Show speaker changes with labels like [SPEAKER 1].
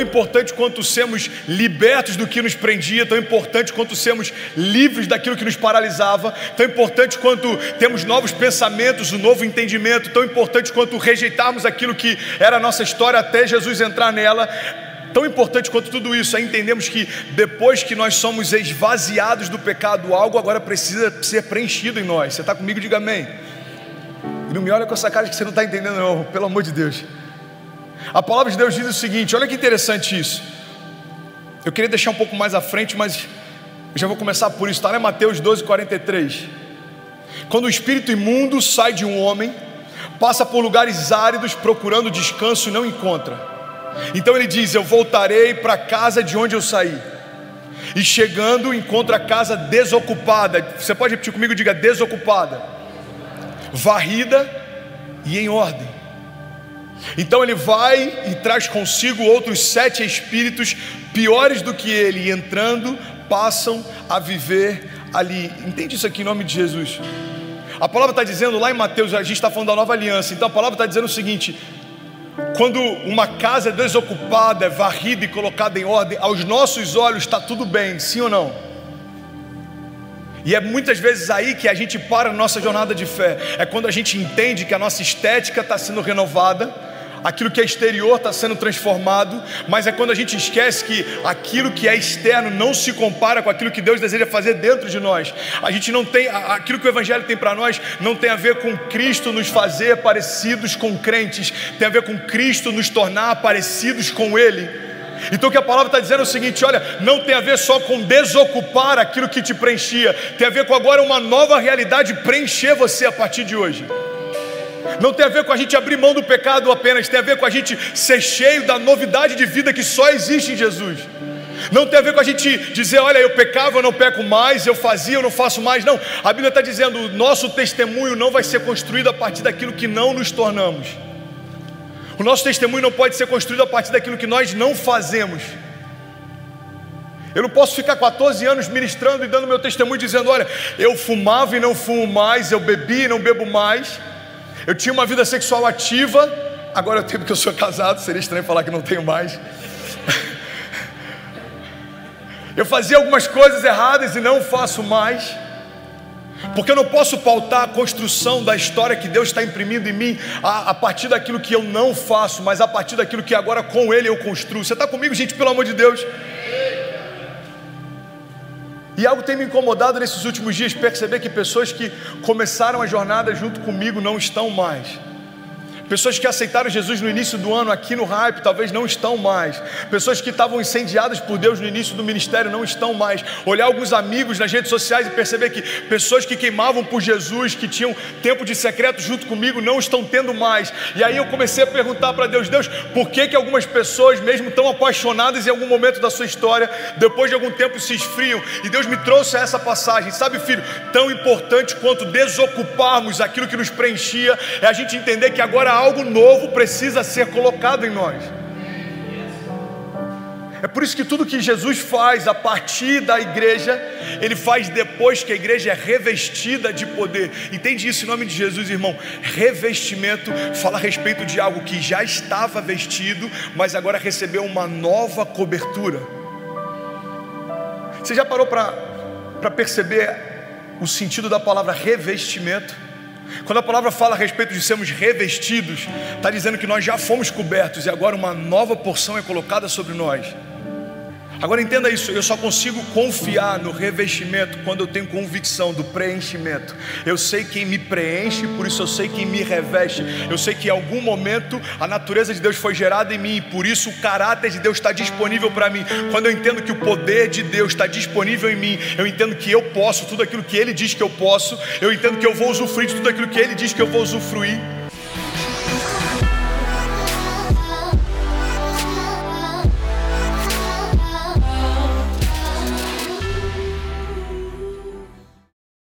[SPEAKER 1] importante quanto sermos libertos do que nos prendia, tão importante quanto sermos livres daquilo que nos paralisava, tão importante quanto temos novos pensamentos, um novo entendimento, tão importante quanto rejeitarmos aquilo que era a nossa história até Jesus entrar nela. Tão importante quanto tudo isso é entendermos que depois que nós somos esvaziados do pecado, algo agora precisa ser preenchido em nós. Você está comigo? Diga amém. E não me olha com essa cara que você não está entendendo, não, pelo amor de Deus. A palavra de Deus diz o seguinte: olha que interessante isso. Eu queria deixar um pouco mais à frente, mas eu já vou começar por isso, está lá em Mateus 12, 43. Quando o espírito imundo sai de um homem, passa por lugares áridos procurando descanso e não encontra. Então ele diz: Eu voltarei para a casa de onde eu saí. E chegando, encontra a casa desocupada. Você pode repetir comigo? Diga desocupada, varrida e em ordem. Então ele vai e traz consigo outros sete espíritos piores do que ele, e entrando, passam a viver ali. Entende isso aqui em nome de Jesus? A palavra está dizendo lá em Mateus, a gente está falando da nova aliança, então a palavra está dizendo o seguinte: quando uma casa é desocupada, é varrida e colocada em ordem, aos nossos olhos está tudo bem, sim ou não? E é muitas vezes aí que a gente para a nossa jornada de fé. É quando a gente entende que a nossa estética está sendo renovada, aquilo que é exterior está sendo transformado, mas é quando a gente esquece que aquilo que é externo não se compara com aquilo que Deus deseja fazer dentro de nós. A gente não tem, aquilo que o Evangelho tem para nós não tem a ver com Cristo nos fazer parecidos com crentes, tem a ver com Cristo nos tornar parecidos com Ele. Então o que a palavra está dizendo é o seguinte: olha, não tem a ver só com desocupar aquilo que te preenchia, tem a ver com agora uma nova realidade preencher você a partir de hoje. Não tem a ver com a gente abrir mão do pecado apenas, tem a ver com a gente ser cheio da novidade de vida que só existe em Jesus. Não tem a ver com a gente dizer, olha, eu pecava, eu não peco mais, eu fazia, eu não faço mais. Não, a Bíblia está dizendo, o nosso testemunho não vai ser construído a partir daquilo que não nos tornamos. O nosso testemunho não pode ser construído a partir daquilo que nós não fazemos. Eu não posso ficar 14 anos ministrando e dando meu testemunho dizendo: olha, eu fumava e não fumo mais, eu bebi e não bebo mais. Eu tinha uma vida sexual ativa, agora eu tenho porque eu sou casado, seria estranho falar que não tenho mais. Eu fazia algumas coisas erradas e não faço mais. Porque eu não posso pautar a construção da história que Deus está imprimindo em mim a, a, partir daquilo que eu não faço, mas a partir daquilo que agora com Ele eu construo. Você está comigo, gente, pelo amor de Deus? E algo tem me incomodado nesses últimos dias, perceber que pessoas que começaram a jornada junto comigo não estão mais. Pessoas que aceitaram Jesus no início do ano aqui no Hype talvez não estão mais. Pessoas que estavam incendiadas por Deus no início do ministério não estão mais. Olhar alguns amigos nas redes sociais e perceber que pessoas que queimavam por Jesus, que tinham tempo de secreto junto comigo, não estão tendo mais. E aí eu comecei a perguntar para Deus: Deus, por que, que algumas pessoas, mesmo tão apaixonadas em algum momento da sua história, depois de algum tempo se esfriam? E Deus me trouxe essa passagem. Sabe, filho, tão importante quanto desocuparmos aquilo que nos preenchia, é a gente entender que agora algo novo precisa ser colocado em nós. É por isso que tudo que Jesus faz a partir da igreja, Ele faz depois que a igreja é revestida de poder. Entende isso em nome de Jesus, irmão? Revestimento fala a respeito de algo que já estava vestido, mas agora recebeu uma nova cobertura. Você já parou para perceber o sentido da palavra revestimento? Quando a palavra fala a respeito de sermos revestidos, está dizendo que nós já fomos cobertos e agora uma nova porção é colocada sobre nós. Agora entenda isso, eu só consigo confiar no revestimento quando eu tenho convicção do preenchimento. Eu sei quem me preenche, por isso eu sei quem me reveste. Eu sei que em algum momento a natureza de Deus foi gerada em mim, e por isso o caráter de Deus está disponível para mim. Quando eu entendo que o poder de Deus está disponível em mim, eu entendo que eu posso tudo aquilo que Ele diz que eu posso, eu entendo que eu vou usufruir de tudo aquilo que Ele diz que eu vou usufruir.